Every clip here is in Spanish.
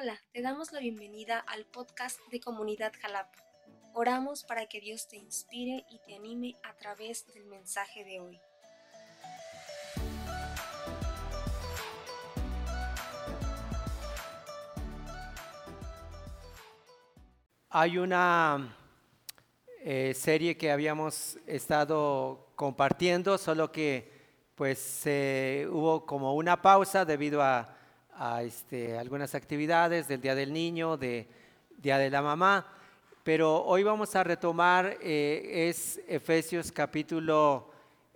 Hola, te damos la bienvenida al podcast de Comunidad Jalapa. Oramos para que Dios te inspire y te anime a través del mensaje de hoy. Hay una eh, serie que habíamos estado compartiendo, solo que pues hubo como una pausa debido a, este, algunas actividades del Día del Niño, de Día de la Mamá, pero hoy vamos a retomar, eh, es Efesios capítulo,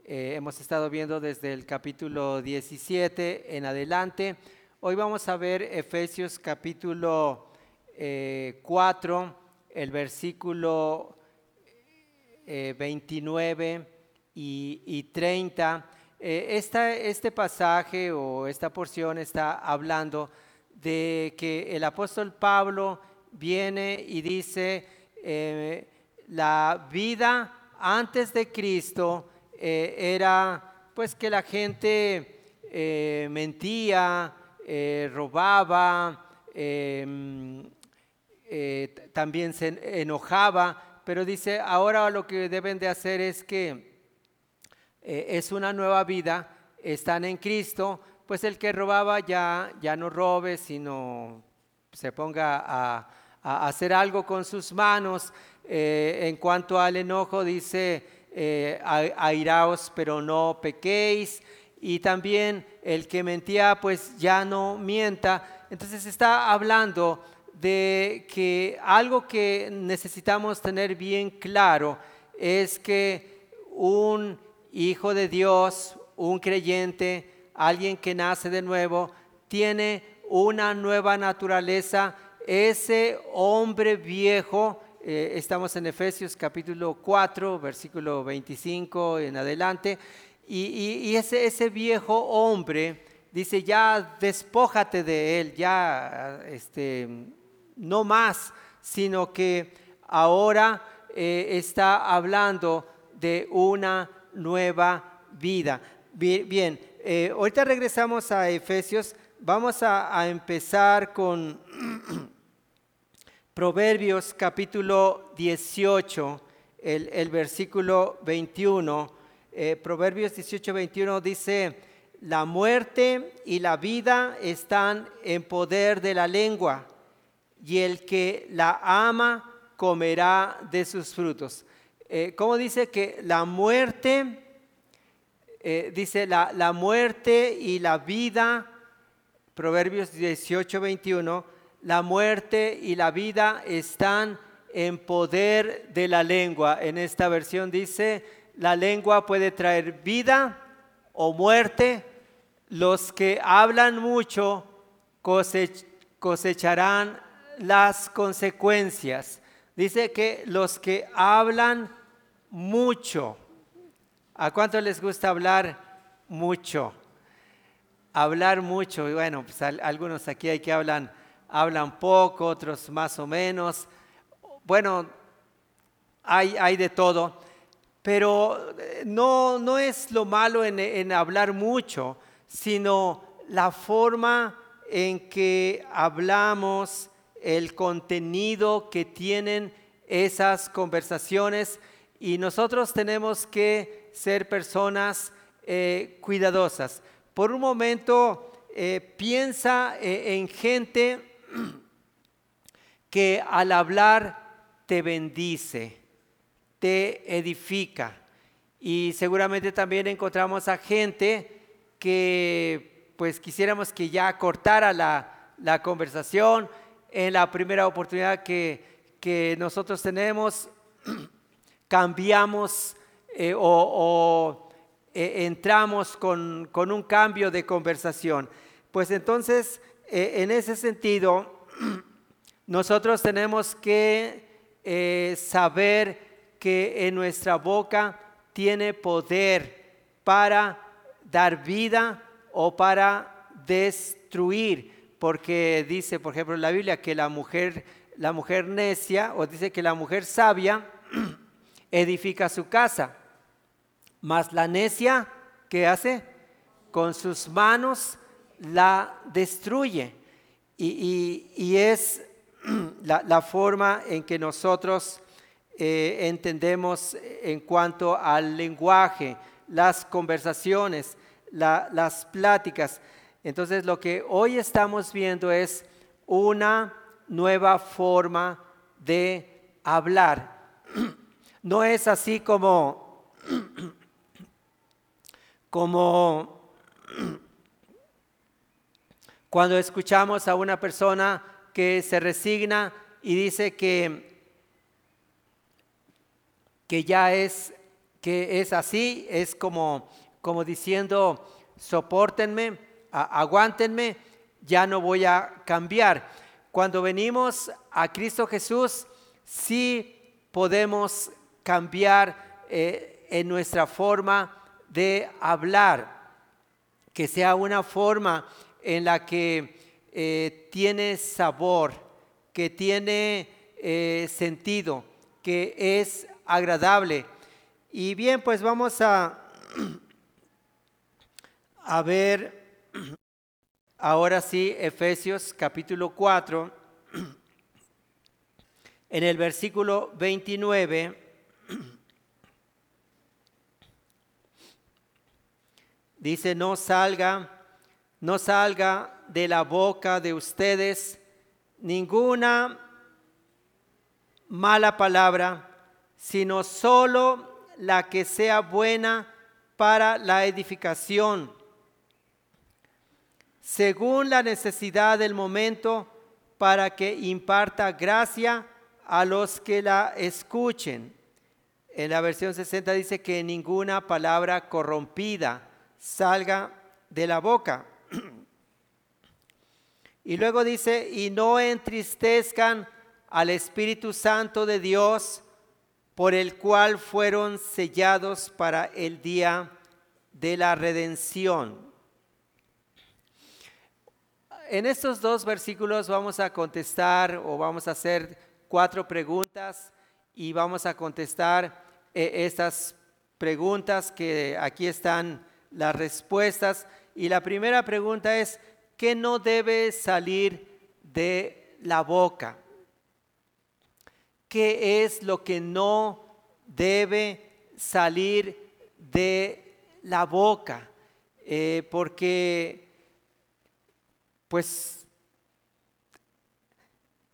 eh, hemos estado viendo desde el capítulo 17 en adelante, hoy vamos a ver Efesios capítulo 4 el versículo 29 eh, y, 30. Eh, este pasaje o esta porción está hablando de que el apóstol Pablo viene y dice, eh, la vida antes de Cristo era pues que la gente mentía, robaba, em, eh, también se enojaba, pero dice, ahora lo que deben de hacer es que eh, es una nueva vida, están en Cristo, pues el que robaba ya, ya no robe, sino se ponga a, hacer algo con sus manos. Eh, en cuanto al enojo, dice, airaos, pero no pequéis. Y también el que mentía, pues ya no mienta. Entonces está hablando de que algo que necesitamos tener bien claro es que un hijo de Dios, un creyente, alguien que nace de nuevo, tiene una nueva naturaleza. Ese hombre viejo, eh, estamos en Efesios capítulo 4, versículo 25 en adelante, y, ese, ese viejo hombre dice, ya despójate de él, ya este, no más, sino que ahora eh, está hablando de una nueva vida. Bien, eh, ahorita regresamos a Efesios, vamos a, empezar con Proverbios capítulo 18, el, versículo 21. Eh, Proverbios 18, 21 dice, la muerte y la vida están en poder de la lengua y el que la ama comerá de sus frutos. Eh, ¿Cómo dice que la muerte, eh, dice la, la, muerte y la vida, Proverbios 18, 21, la muerte y la vida están en poder de la lengua. En esta versión dice, la lengua puede traer vida o muerte. Los que hablan mucho cosecharán las consecuencias. Dice que los que hablan mucho, ¿a cuánto les gusta hablar mucho? Hablar mucho, y bueno, pues algunos aquí hay que hablan, hablan poco, otros más o menos. Bueno, hay, hay de todo, pero eh, no, no es lo malo en hablar mucho, sino la forma en que hablamos, el contenido que tienen esas conversaciones y nosotros tenemos que ser personas eh, cuidadosas. Por un momento, eh, piensa eh, en gente que al hablar te bendice, te edifica. Y seguramente también encontramos a gente que pues quisiéramos que ya cortara la, la conversación, en la primera oportunidad que, nosotros tenemos, cambiamos eh, o, eh, entramos con, un cambio de conversación. Pues entonces, eh, en ese sentido, nosotros tenemos que saber que en nuestra boca tiene poder para dar vida o para destruir porque dice, por ejemplo, en la Biblia que la mujer, la mujer necia, o dice que la mujer sabia edifica su casa, mas la necia, ¿qué hace? Con sus manos la destruye. y, es la, forma en que nosotros eh, entendemos en cuanto al lenguaje, las conversaciones, las pláticas. Entonces lo que hoy estamos viendo es una nueva forma de hablar. No es así como, como cuando escuchamos a una persona que se resigna y dice que, que ya es, que es así, es como, como diciendo, soportenme, aguántenme, ya no voy a cambiar. Cuando venimos a Cristo Jesús, sí podemos cambiar eh, en nuestra forma de hablar, que sea una forma en la que eh, tiene sabor, que tiene eh, sentido, que es agradable. Y bien, pues vamos a, a ver ahora sí Efesios capítulo 4, en el versículo 29. Dice, no salga, no salga de la boca de ustedes ninguna mala palabra, sino solo la que sea buena para la edificación, según la necesidad del momento, para que imparta gracia a los que la escuchen. En la versión 60 dice que ninguna palabra corrompida salga de la boca. Y luego dice, y no entristezcan al Espíritu Santo de Dios, por el cual fueron sellados para el día de la redención. En estos dos versículos vamos a contestar o vamos a hacer cuatro preguntas y vamos a contestar eh, estas preguntas que aquí están las respuestas. Y la primera pregunta es, ¿qué no debe salir de la boca? ¿Qué es lo que no debe salir de la boca? Eh, porque, pues,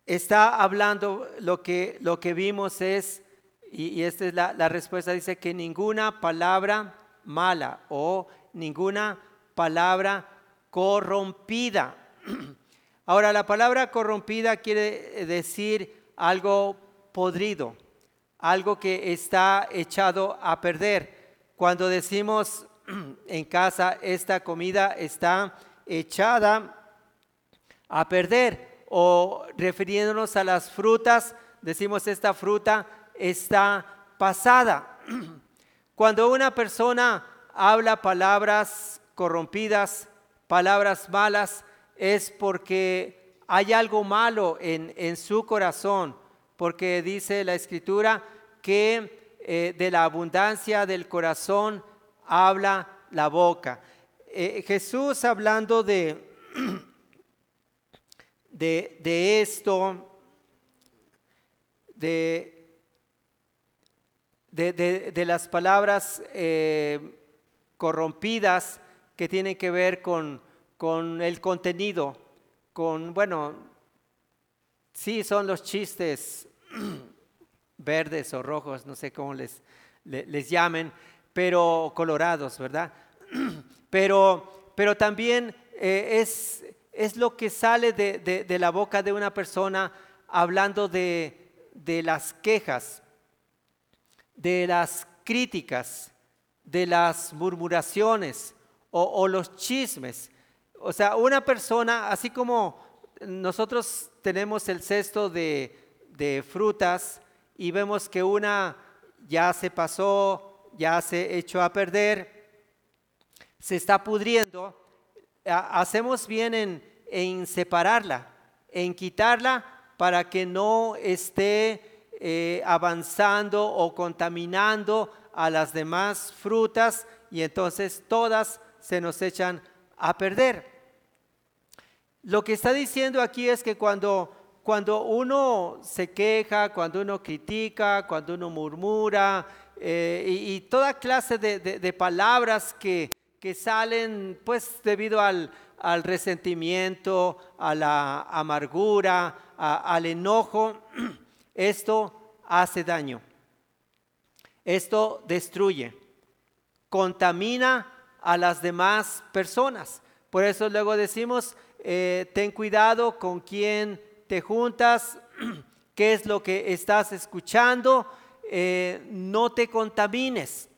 está hablando, lo que, lo que vimos es, y, esta es la, la respuesta, dice que ninguna palabra mala o ninguna palabra corrompida. Ahora, la palabra corrompida quiere decir algo podrido, algo que está echado a perder. Cuando decimos en casa, esta comida está echada a perder, o refiriéndonos a las frutas, decimos esta fruta está pasada. Cuando una persona habla palabras corrompidas, palabras malas, es porque hay algo malo en, su corazón, porque dice la escritura que eh, de la abundancia del corazón habla la boca. Eh, Jesús hablando de, de, esto, de, de, las palabras eh, corrompidas que tienen que ver con, con el contenido, con, bueno, sí son los chistes verdes o rojos, no sé cómo les, les, llamen, pero colorados, ¿verdad? Pero, pero también eh, es, es, lo que sale de, de, la boca de una persona hablando de, de las quejas, de las críticas, de las murmuraciones o, los chismes. O sea, una persona, así como nosotros tenemos el cesto de, de frutas y vemos que una ya se pasó, ya se echó a perder, se está pudriendo, hacemos bien en, en separarla, en quitarla para que no esté eh, avanzando o contaminando a las demás frutas y entonces todas se nos echan a perder. Lo que está diciendo aquí es que cuando, cuando uno se queja, cuando uno critica, cuando uno murmura eh, y, toda clase de, palabras que, que, salen pues debido al, al, resentimiento, a la amargura, al enojo, esto hace daño. Esto destruye, contamina a las demás personas. Por eso luego decimos, eh, ten cuidado con quién te juntas, qué es lo que estás escuchando, eh, no te contamines,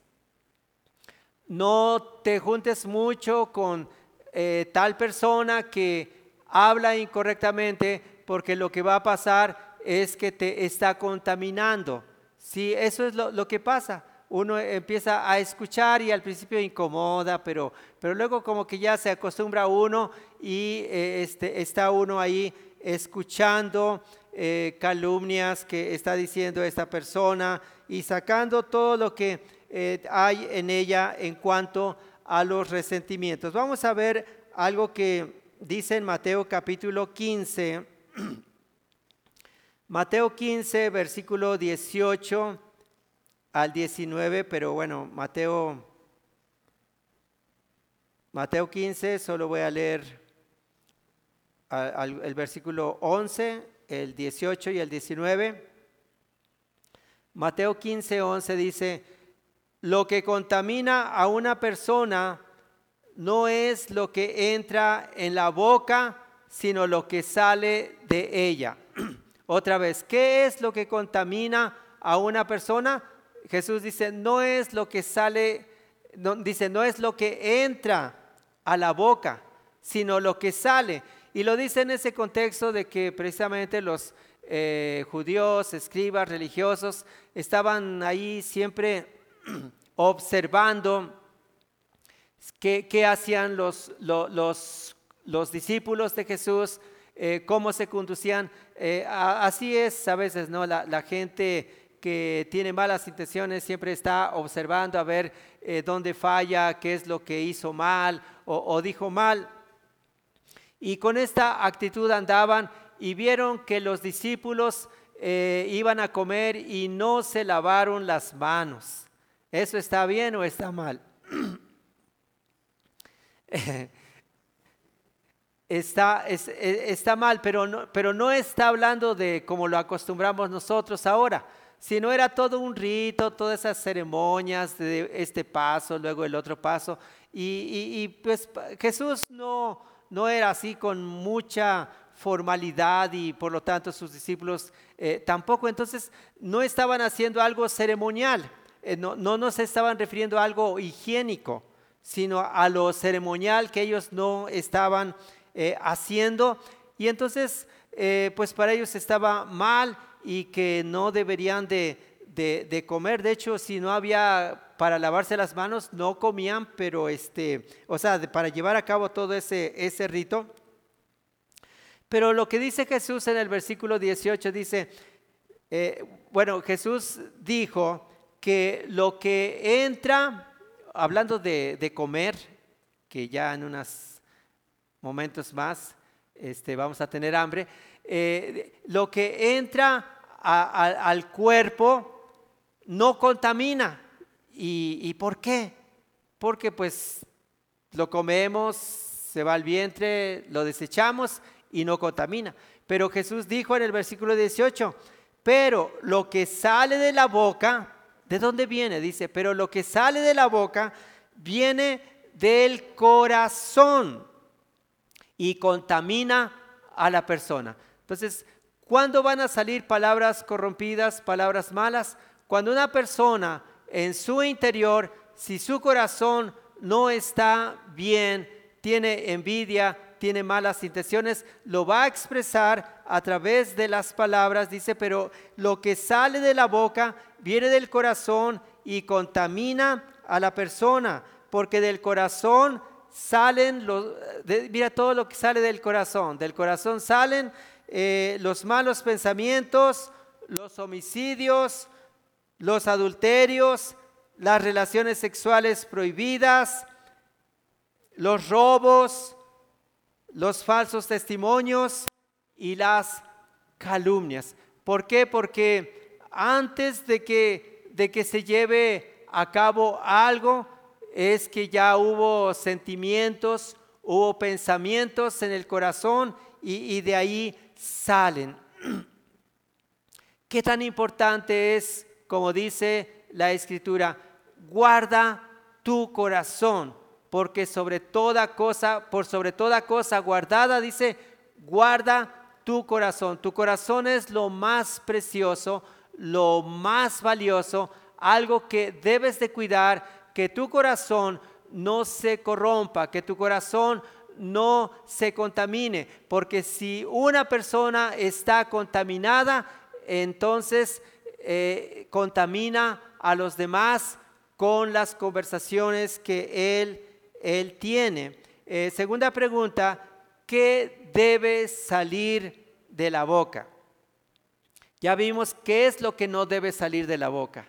no te juntes mucho con eh, tal persona que habla incorrectamente, porque lo que va a pasar es que te está contaminando. Sí, eso es lo, que pasa uno empieza a escuchar y al principio incomoda, pero, pero luego como que ya se acostumbra uno y eh, este, está uno ahí escuchando eh, calumnias que está diciendo esta persona y sacando todo lo que eh, hay en ella en cuanto a los resentimientos. Vamos a ver algo que dice en Mateo capítulo 15. Mateo 15, versículo 18 al 19, pero bueno, Mateo, Mateo 15, solo voy a leer el versículo 11, el 18 y el 19. Mateo 15, 11 dice, lo que contamina a una persona no es lo que entra en la boca, sino lo que sale de ella. Otra vez, ¿qué es lo que contamina a una persona? Jesús dice, no es lo que sale, dice, no es lo que entra a la boca, sino lo que sale. Y lo dice en ese contexto de que precisamente los eh, judíos, escribas, religiosos, estaban ahí siempre observando qué, hacían los, los, discípulos de Jesús, eh, cómo se conducían. Eh, así es a veces, ¿no? La, gente que tiene malas intenciones siempre está observando a ver eh, dónde falla, qué es lo que hizo mal o, dijo mal. Y con esta actitud andaban y vieron que los discípulos iban a comer y no se lavaron las manos. ¿Eso está bien o está mal? está, está mal, pero no, pero no está hablando de como lo acostumbramos nosotros ahora si no era todo un rito, todas esas ceremonias de este paso, luego el otro paso. Y, pues Jesús no, no era así con mucha formalidad y por lo tanto sus discípulos eh, tampoco. Entonces no estaban haciendo algo ceremonial, eh, no, no nos estaban refiriendo a algo higiénico, sino a lo ceremonial que ellos no estaban eh, haciendo. Y entonces, pues para ellos estaba mal y que no deberían de, comer. De hecho, si no había para lavarse las manos, no comían, pero este, o sea, para llevar a cabo todo ese, ese rito. Pero lo que dice Jesús en el versículo 18 dice, eh, bueno, Jesús dijo que lo que entra, hablando de, comer, que ya en unos momentos más este, vamos a tener hambre, eh, lo que entra al cuerpo no contamina. ¿Y, por qué? Porque pues lo comemos, se va al vientre, lo desechamos y no contamina. Pero Jesús dijo en el versículo 18, pero lo que sale de la boca, ¿de dónde viene? Dice, pero lo que sale de la boca viene del corazón y contamina a la persona. Entonces, ¿cuándo van a salir palabras corrompidas, palabras malas? Cuando una persona en su interior, si su corazón no está bien, tiene envidia, tiene malas intenciones, lo va a expresar a través de las palabras, dice, pero lo que sale de la boca viene del corazón y contamina a la persona, porque del corazón salen los, mira todo lo que sale del corazón, del corazón salen eh, los malos pensamientos, los homicidios, los adulterios, las relaciones sexuales prohibidas, los robos, los falsos testimonios y las calumnias. ¿Por qué? Porque antes de que, de que se lleve a cabo algo, es que ya hubo sentimientos, hubo pensamientos en el corazón y, y de ahí salen. ¿Qué tan importante es, como dice la escritura, guarda tu corazón, porque sobre toda cosa, por sobre toda cosa guardada, dice, guarda tu corazón. Tu corazón es lo más precioso, lo más valioso, algo que debes de cuidar, que tu corazón no se corrompa, que tu corazón no se contamine, porque si una persona está contaminada, entonces eh, contamina a los demás con las conversaciones que él, él tiene. Eh, segunda pregunta, ¿qué debe salir de la boca? Ya vimos qué es lo que no debe salir de la boca.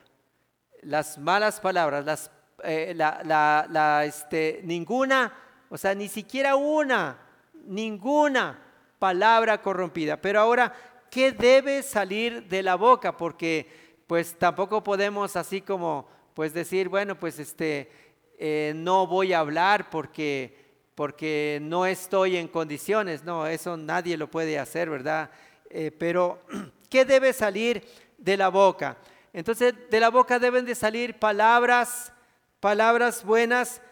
Las malas palabras, las, eh, la, este, ninguna, o sea, ni siquiera una, ninguna palabra corrompida. Pero ahora, ¿qué debe salir de la boca? Porque pues tampoco podemos así como pues decir, bueno, pues este, eh, no voy a hablar porque, porque no estoy en condiciones. No, eso nadie lo puede hacer, ¿verdad? Eh, pero, ¿qué debe salir de la boca? Entonces, de la boca deben de salir palabras, palabras buenas,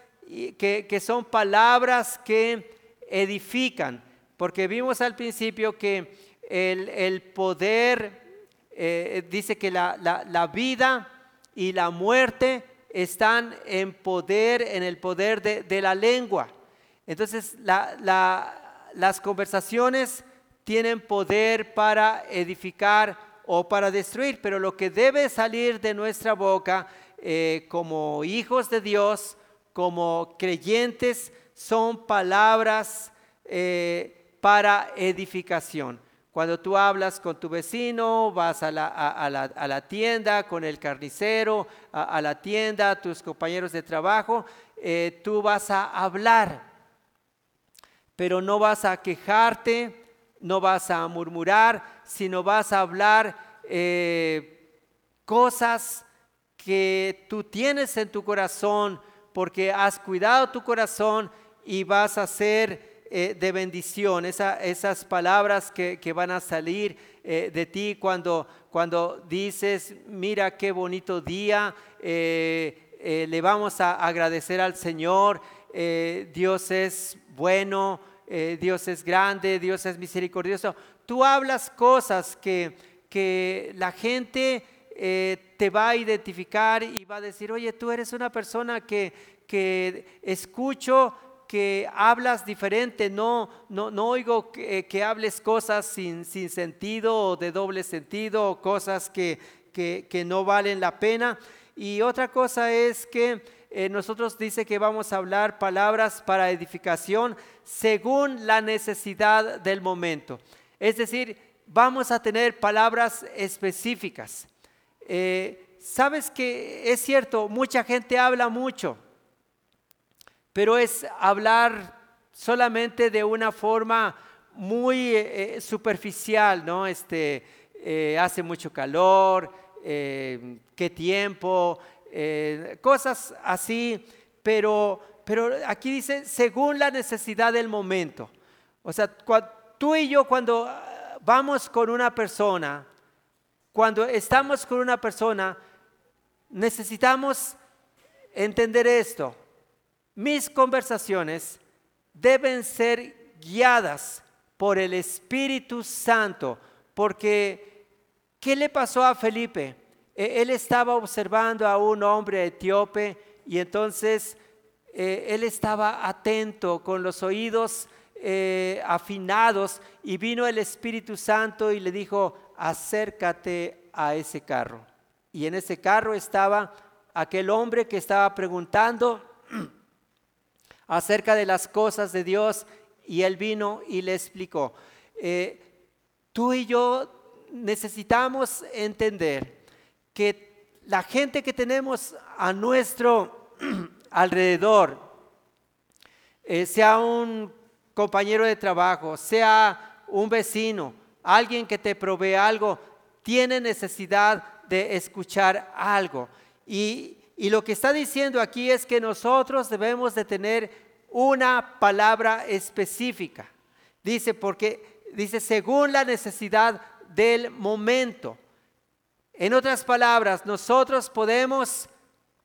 que, que son palabras que edifican. Porque vimos al principio que el, el poder eh, dice que la, vida y la muerte están en poder, en el poder de, la lengua. Entonces, las conversaciones tienen poder para edificar o para destruir, pero lo que debe salir de nuestra boca eh, como hijos de Dios, como creyentes, son palabras eh, para edificación. Cuando tú hablas con tu vecino, vas a la, tienda, con el carnicero, a, la tienda, tus compañeros de trabajo, eh, tú vas a hablar, pero no vas a quejarte, no vas a murmurar, sino vas a hablar cosas que tú tienes en tu corazón porque has cuidado tu corazón y vas a ser eh, de bendición, esas palabras que, van a salir eh, de ti cuando, cuando dices, mira qué bonito día, eh, le vamos a agradecer al Señor, Dios es bueno, Dios es grande, Dios es misericordioso. Tú hablas cosas que, que la gente te va a identificar y va a decir, oye, tú eres una persona que, que escucho que hablas diferente, no, no, no oigo que, hables cosas sin, sin, sentido o de doble sentido o cosas que, que, no valen la pena. Y otra cosa es que eh, nosotros dice que vamos a hablar palabras para edificación según la necesidad del momento. Es decir, vamos a tener palabras específicas. Eh, Sabes que es cierto, mucha gente habla mucho pero es hablar solamente de una forma muy eh, eh, superficial, ¿no? Este, hace mucho calor, qué tiempo, cosas así, pero, pero aquí dice, según la necesidad del momento. O sea, tú y yo cuando ah, vamos con una persona, cuando estamos con una persona, necesitamos entender esto mis conversaciones deben ser guiadas por el Espíritu Santo, porque ¿qué le pasó a Felipe? E, él estaba observando a un hombre etíope y entonces eh, él estaba atento con los oídos eh, afinados y vino el Espíritu Santo y le dijo, acércate a ese carro. Y en ese carro estaba aquel hombre que estaba preguntando acerca de las cosas de Dios y él vino y le explicó. Eh, tú y yo necesitamos entender que la gente que tenemos a nuestro alrededor, eh, sea un compañero de trabajo, sea un vecino, alguien que te provee algo, tiene necesidad de escuchar algo. Y, y lo que está diciendo aquí es que nosotros debemos de tener una palabra específica. Dice, porque dice, según la necesidad del momento. En otras palabras, nosotros podemos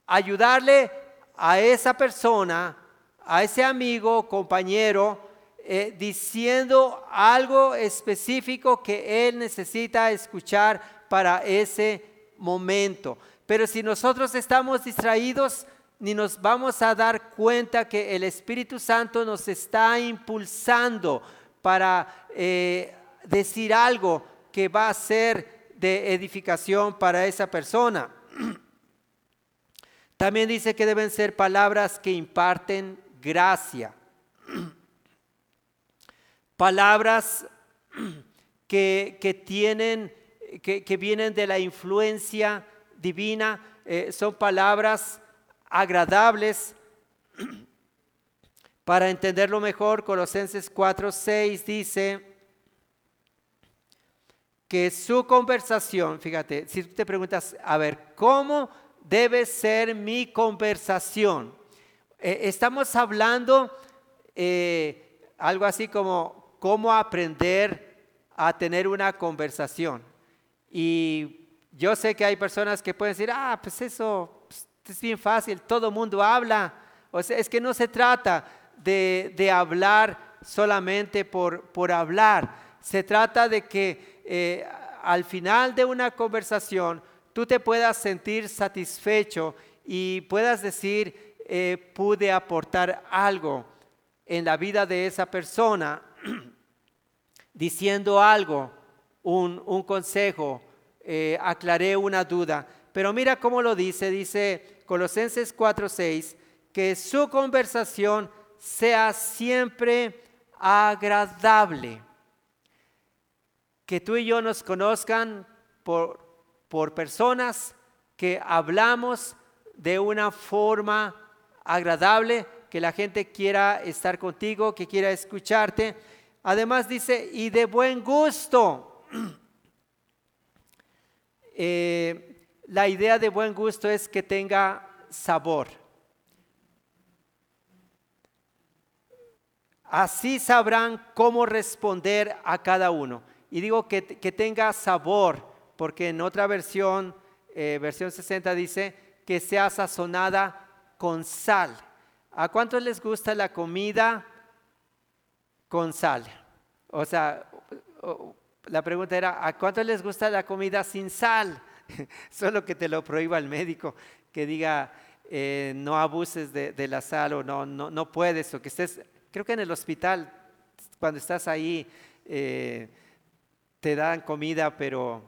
ayudarle a esa persona, a ese amigo, compañero, eh, diciendo algo específico que él necesita escuchar para ese momento. Pero si nosotros estamos distraídos, ni nos vamos a dar cuenta que el Espíritu Santo nos está impulsando para eh, decir algo que va a ser de edificación para esa persona. También dice que deben ser palabras que imparten gracia. Palabras que, tienen, que, vienen de la influencia divina, eh, son palabras agradables. Para entenderlo mejor, Colosenses 4:6 dice que su conversación, fíjate, si te preguntas, a ver, ¿cómo debe ser mi conversación? Eh, estamos hablando eh, algo así como cómo aprender a tener una conversación. Y yo sé que hay personas que pueden decir, ah, pues eso pues, es bien fácil, todo mundo habla. O sea, es que no se trata de, hablar solamente por, por hablar. Se trata de que eh, al final de una conversación tú te puedas sentir satisfecho y puedas decir, eh, pude aportar algo en la vida de esa persona, diciendo algo, un, consejo, eh, aclaré una duda. Pero mira cómo lo dice, dice Colosenses 4:6, que su conversación sea siempre agradable. Que tú y yo nos conozcan por, por personas que hablamos de una forma agradable, que la gente quiera estar contigo, que quiera escucharte. Además dice, y de buen gusto. Eh, la idea de buen gusto es que tenga sabor. Así sabrán cómo responder a cada uno. Y digo que, tenga sabor, porque en otra versión, eh, versión 60 dice que sea sazonada con sal. ¿A cuántos les gusta la comida con sal? O sea, la pregunta era, ¿a cuántos les gusta la comida sin sal? Solo que te lo prohíba el médico, que diga, eh, no abuses de, la sal o no, no, no puedes, o que estés Creo que en el hospital, cuando estás ahí, eh, te dan comida, pero,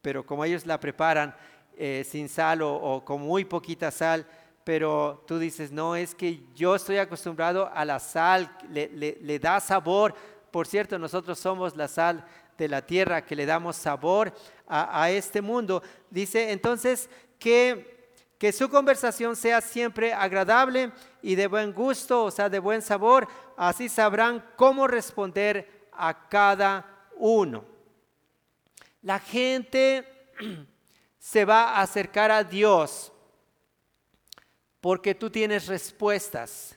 pero como ellos la preparan eh, sin sal o, con muy poquita sal, pero tú dices, no, es que yo estoy acostumbrado a la sal, le, da sabor. Por cierto, nosotros somos la sal de la tierra que le damos sabor a, a este mundo. Dice entonces que que su conversación sea siempre agradable y de buen gusto, o sea, de buen sabor. Así sabrán cómo responder a cada uno. La gente se va a acercar a Dios porque tú tienes respuestas.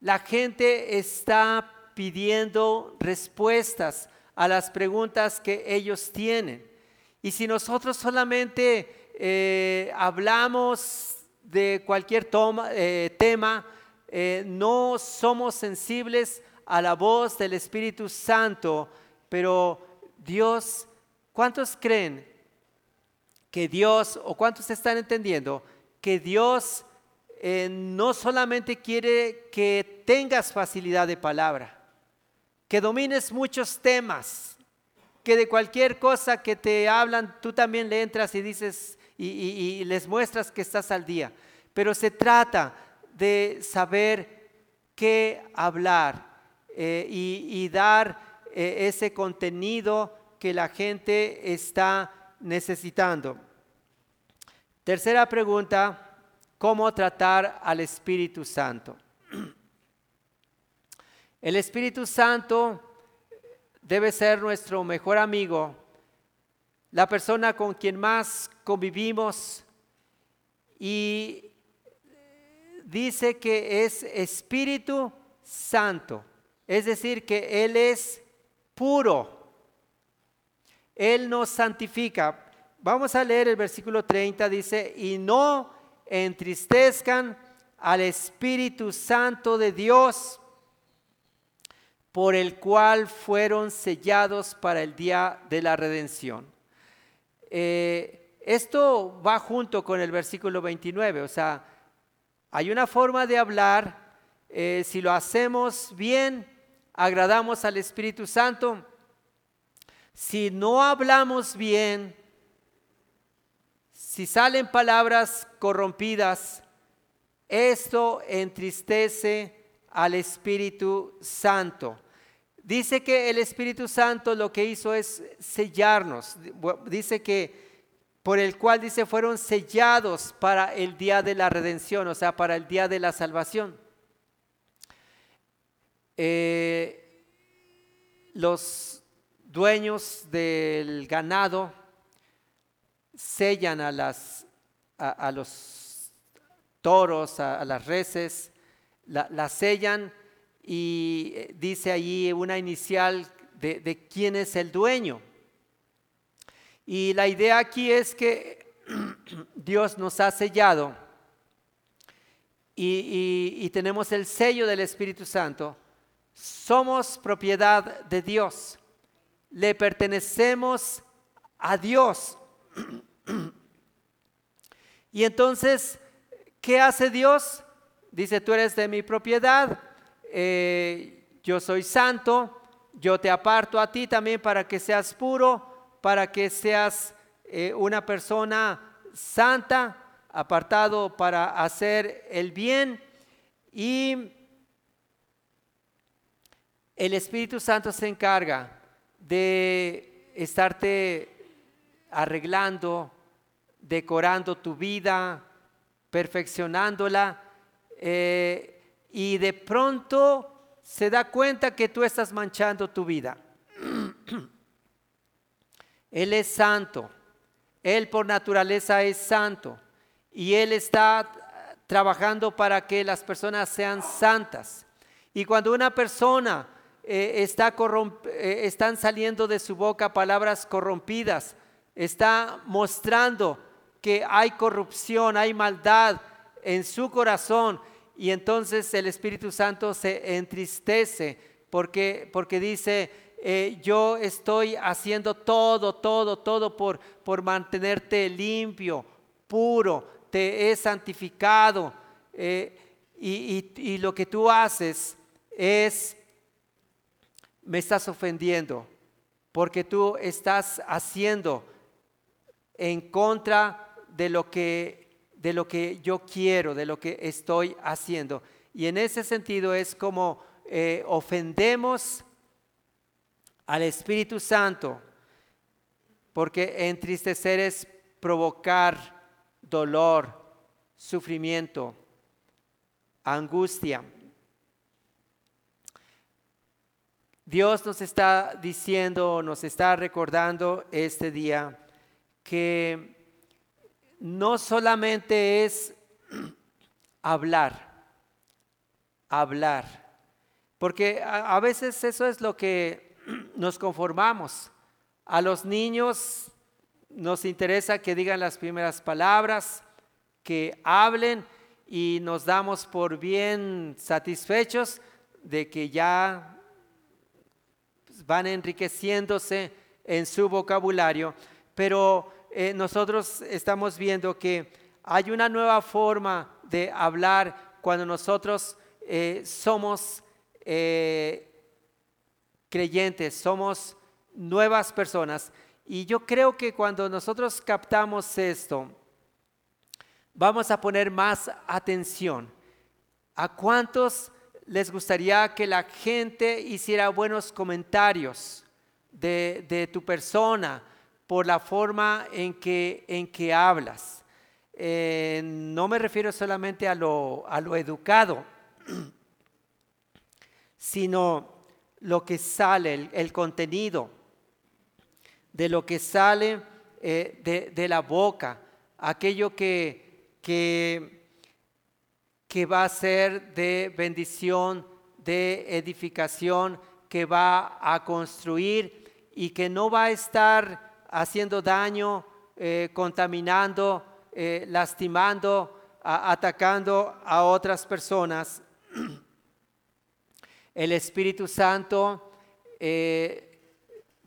La gente está pidiendo respuestas a las preguntas que ellos tienen. Y si nosotros solamente eh, hablamos de cualquier eh, tema, eh, no somos sensibles a la voz del Espíritu Santo, pero Dios, ¿cuántos creen que Dios, o cuántos están entendiendo, que Dios no solamente quiere que tengas facilidad de palabra, que domines muchos temas, que de cualquier cosa que te hablan, tú también le entras y dices, y, les muestras que estás al día. Pero se trata de saber qué hablar eh, y, dar eh, ese contenido que la gente está necesitando. Tercera pregunta, ¿cómo tratar al Espíritu Santo? El Espíritu Santo debe ser nuestro mejor amigo, la persona con quien más convivimos y dice que es Espíritu Santo, es decir, que Él es puro, Él nos santifica. Vamos a leer el versículo 30, dice, y no entristezcan al Espíritu Santo de Dios, por el cual fueron sellados para el día de la redención. Eh, esto va junto con el versículo 29, o sea, hay una forma de hablar, eh, si lo hacemos bien, agradamos al Espíritu Santo. Si no hablamos bien, si salen palabras corrompidas, esto entristece al Espíritu Santo. Dice que el Espíritu Santo lo que hizo es sellarnos. Dice que por el cual dice fueron sellados para el día de la redención, o sea, para el día de la salvación. Eh, los dueños del ganado sellan a, las, a, los toros, a, las reses, la, sellan y eh, dice allí una inicial de, de, quién es el dueño. Y la idea aquí es que Dios nos ha sellado y, y tenemos el sello del Espíritu Santo. Somos propiedad de Dios. Le pertenecemos a Dios. Y entonces, ¿qué hace Dios? Dice, tú eres de mi propiedad, eh, yo soy santo, yo te aparto a ti también para que seas puro, para que seas eh, una persona santa, apartado para hacer el bien. Y el Espíritu Santo se encarga de estarte arreglando, decorando tu vida, perfeccionándola, eh, y de pronto se da cuenta que tú estás manchando tu vida. Él es santo, Él por naturaleza es santo, y Él está trabajando para que las personas sean santas. Y cuando una persona eh, está eh, están saliendo de su boca palabras corrompidas, está mostrando que hay corrupción, hay maldad en su corazón y entonces el Espíritu Santo se entristece porque, porque dice, eh, yo estoy haciendo todo, todo, todo por, por mantenerte limpio, puro, te he santificado eh, y, y lo que tú haces es, me estás ofendiendo porque tú estás haciendo en contra de lo que, de lo que yo quiero, de lo que estoy haciendo. Y en ese sentido es como eh, ofendemos al Espíritu Santo, porque entristecer es provocar dolor, sufrimiento, angustia. Dios nos está diciendo, nos está recordando este día que no solamente es hablar, hablar, porque a, veces eso es lo que nos conformamos. A los niños nos interesa que digan las primeras palabras, que hablen y nos damos por bien satisfechos de que ya van enriqueciéndose en su vocabulario, pero eh, nosotros estamos viendo que hay una nueva forma de hablar cuando nosotros eh, somos eh, creyentes, somos nuevas personas. Y yo creo que cuando nosotros captamos esto, vamos a poner más atención. ¿A cuántos les gustaría que la gente hiciera buenos comentarios de, de tu persona? Por la forma en que, en que hablas. Eh, no me refiero solamente a lo, a lo educado, sino lo que sale, el, contenido de lo que sale eh, de, la boca, aquello que, que, que va a ser de bendición, de edificación, que va a construir y que no va a estar haciendo daño, eh, contaminando, eh, lastimando, atacando a otras personas. El Espíritu Santo, eh,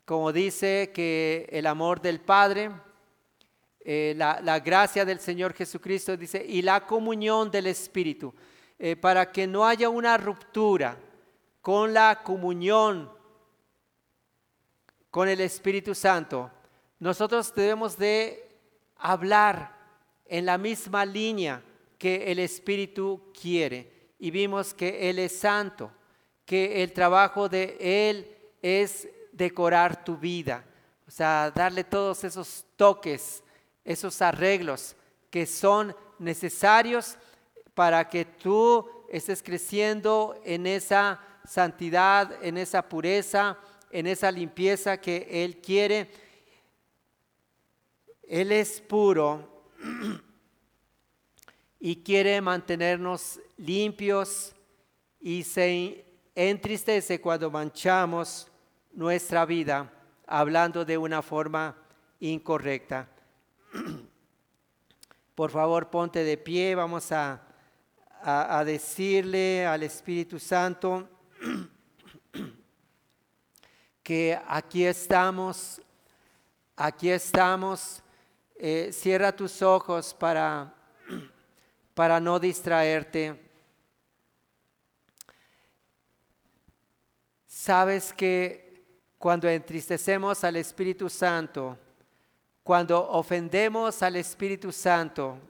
como dice que el amor del Padre, la, gracia del Señor Jesucristo, dice, y la comunión del Espíritu, para que no haya una ruptura con la comunión con el Espíritu Santo, nosotros debemos de hablar en la misma línea que el Espíritu quiere. Y vimos que Él es santo, que el trabajo de Él es decorar tu vida, o sea, darle todos esos toques, esos arreglos que son necesarios para que tú estés creciendo en esa santidad, en esa pureza, en esa limpieza que Él quiere. Él es puro y quiere mantenernos limpios y se entristece cuando manchamos nuestra vida hablando de una forma incorrecta. Por favor, ponte de pie, vamos a, a decirle al Espíritu Santo, que aquí estamos, aquí estamos. Eh, cierra tus ojos para, para no distraerte. Sabes que cuando entristecemos al Espíritu Santo, cuando ofendemos al Espíritu Santo,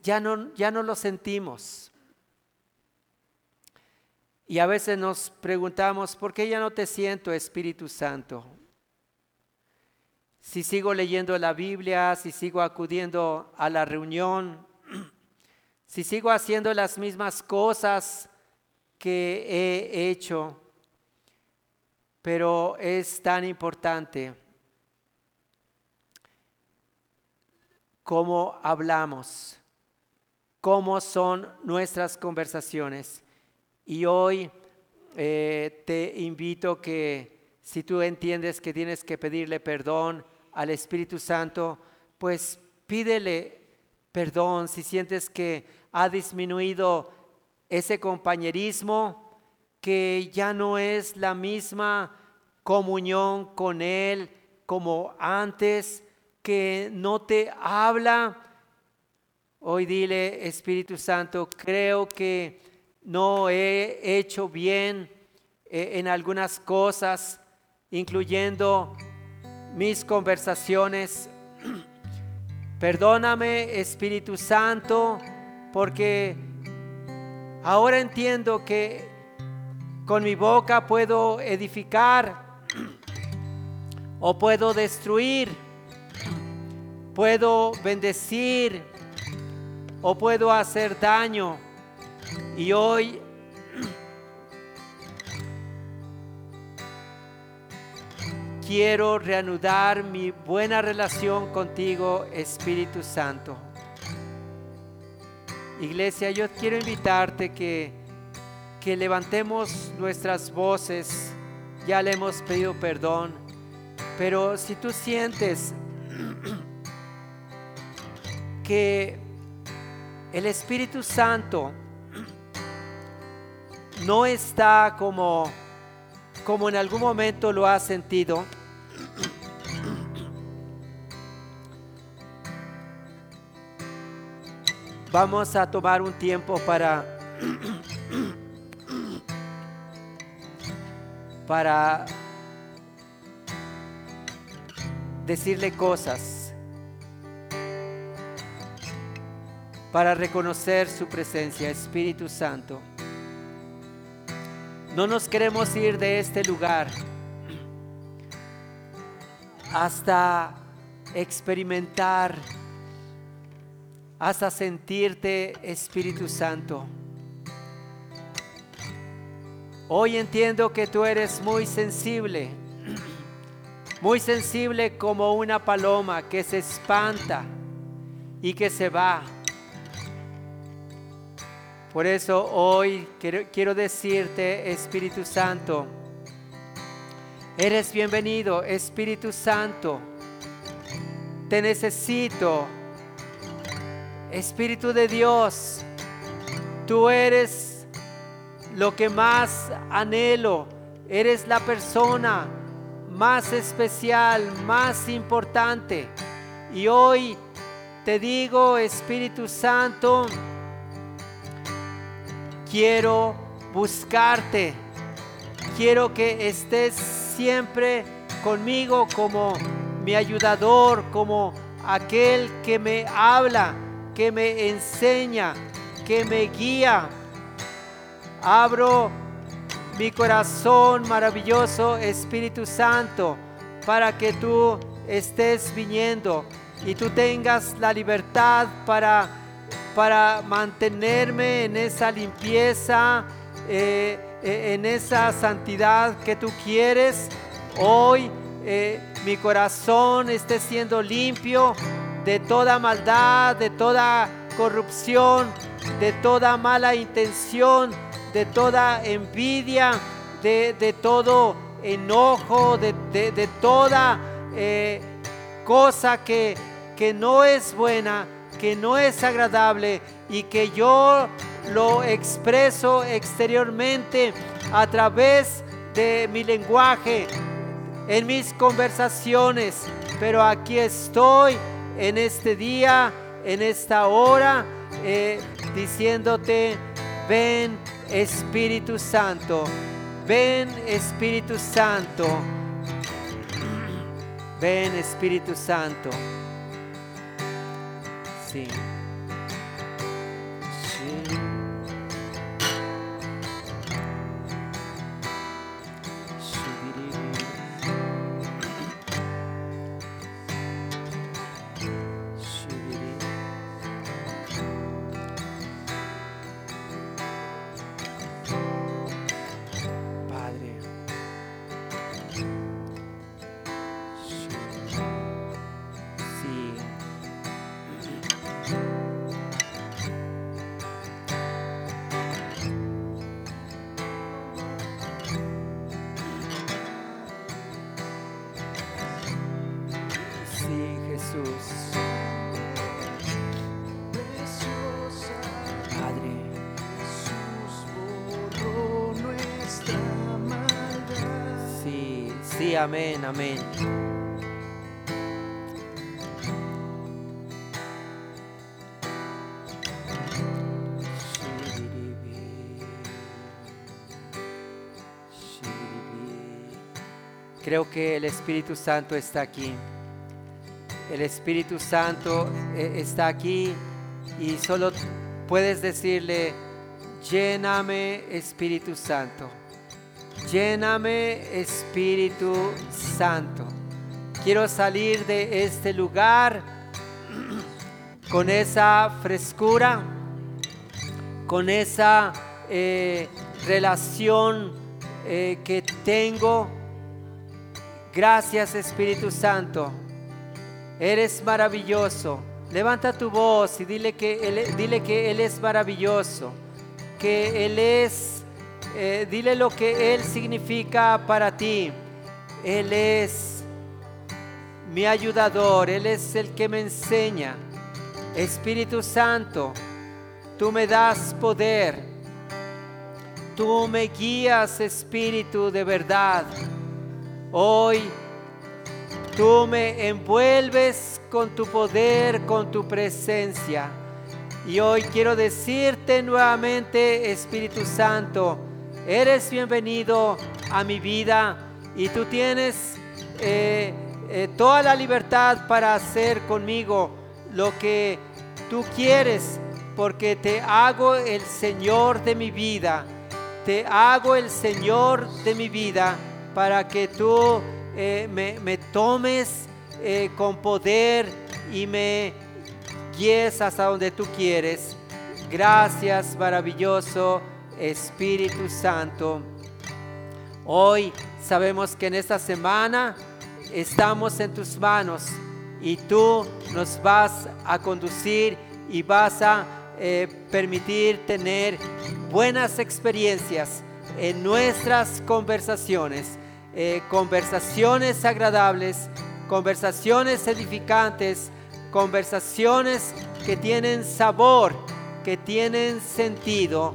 ya no, ya no lo sentimos. Y a veces nos preguntamos, ¿por qué ya no te siento Espíritu Santo? Si sigo leyendo la Biblia, si sigo acudiendo a la reunión, si sigo haciendo las mismas cosas que he hecho, pero es tan importante cómo hablamos, cómo son nuestras conversaciones. Y hoy eh, te invito que si tú entiendes que tienes que pedirle perdón al Espíritu Santo, pues pídele perdón si sientes que ha disminuido ese compañerismo, que ya no es la misma comunión con Él como antes, que no te habla. Hoy dile, Espíritu Santo, creo que no he hecho bien eh, en algunas cosas, incluyendo mis conversaciones. Perdóname, Espíritu Santo, porque ahora entiendo que con mi boca puedo edificar o puedo destruir, puedo bendecir o puedo hacer daño. Y hoy quiero reanudar mi buena relación contigo, Espíritu Santo. Iglesia, yo quiero invitarte que, que levantemos nuestras voces. Ya le hemos pedido perdón, pero si tú sientes que el Espíritu Santo no está como, como en algún momento lo has sentido. Vamos a tomar un tiempo para para decirle cosas, para reconocer su presencia, Espíritu Santo. No nos queremos ir de este lugar hasta experimentar, hasta sentirte Espíritu Santo. Hoy entiendo que tú eres muy sensible, muy sensible como una paloma que se espanta y que se va. Por eso hoy quiero, decirte, Espíritu Santo, eres bienvenido, Espíritu Santo. Te necesito, Espíritu de Dios. Tú eres lo que más anhelo. Eres la persona más especial, más importante. Y hoy te digo, Espíritu Santo, quiero buscarte. Quiero que estés siempre conmigo como mi ayudador, como aquel que me habla, que me enseña, que me guía. Abro mi corazón maravilloso, Espíritu Santo, para que tú estés viniendo y tú tengas la libertad para para mantenerme en esa limpieza, eh, eh, en esa santidad que tú quieres. Hoy eh, mi corazón esté siendo limpio de toda maldad, de toda corrupción, de toda mala intención, de toda envidia, de, todo enojo, de, toda cosa que, que no es buena que no es agradable y que yo lo expreso exteriormente a través de mi lenguaje, en mis conversaciones. Pero aquí estoy en este día, en esta hora, eh, diciéndote, ven Espíritu Santo, ven Espíritu Santo, ven Espíritu Santo. Sí. Amén, amén. Creo que el Espíritu Santo está aquí. El Espíritu Santo eh, está aquí y solo puedes decirle, lléname Espíritu Santo. Lléname Espíritu Santo. Quiero salir de este lugar con esa frescura, con esa eh, relación eh, que tengo. Gracias Espíritu Santo. Eres maravilloso. Levanta tu voz y dile que Él, dile que él es maravilloso, que Él es eh, dile lo que Él significa para ti. Él es mi ayudador, Él es el que me enseña. Espíritu Santo, tú me das poder. Tú me guías, Espíritu de verdad. Hoy tú me envuelves con tu poder, con tu presencia. Y hoy quiero decirte nuevamente, Espíritu Santo, eres bienvenido a mi vida y tú tienes eh, eh, toda la libertad para hacer conmigo lo que tú quieres, porque te hago el Señor de mi vida, te hago el Señor de mi vida para que tú eh, me, me, tomes con poder y me guíes hasta donde tú quieres. Gracias, maravilloso Espíritu Santo. Hoy sabemos que en esta semana estamos en tus manos y tú nos vas a conducir y vas a eh, permitir tener buenas experiencias en nuestras conversaciones, eh, conversaciones agradables, conversaciones edificantes, conversaciones que tienen sabor, que tienen sentido,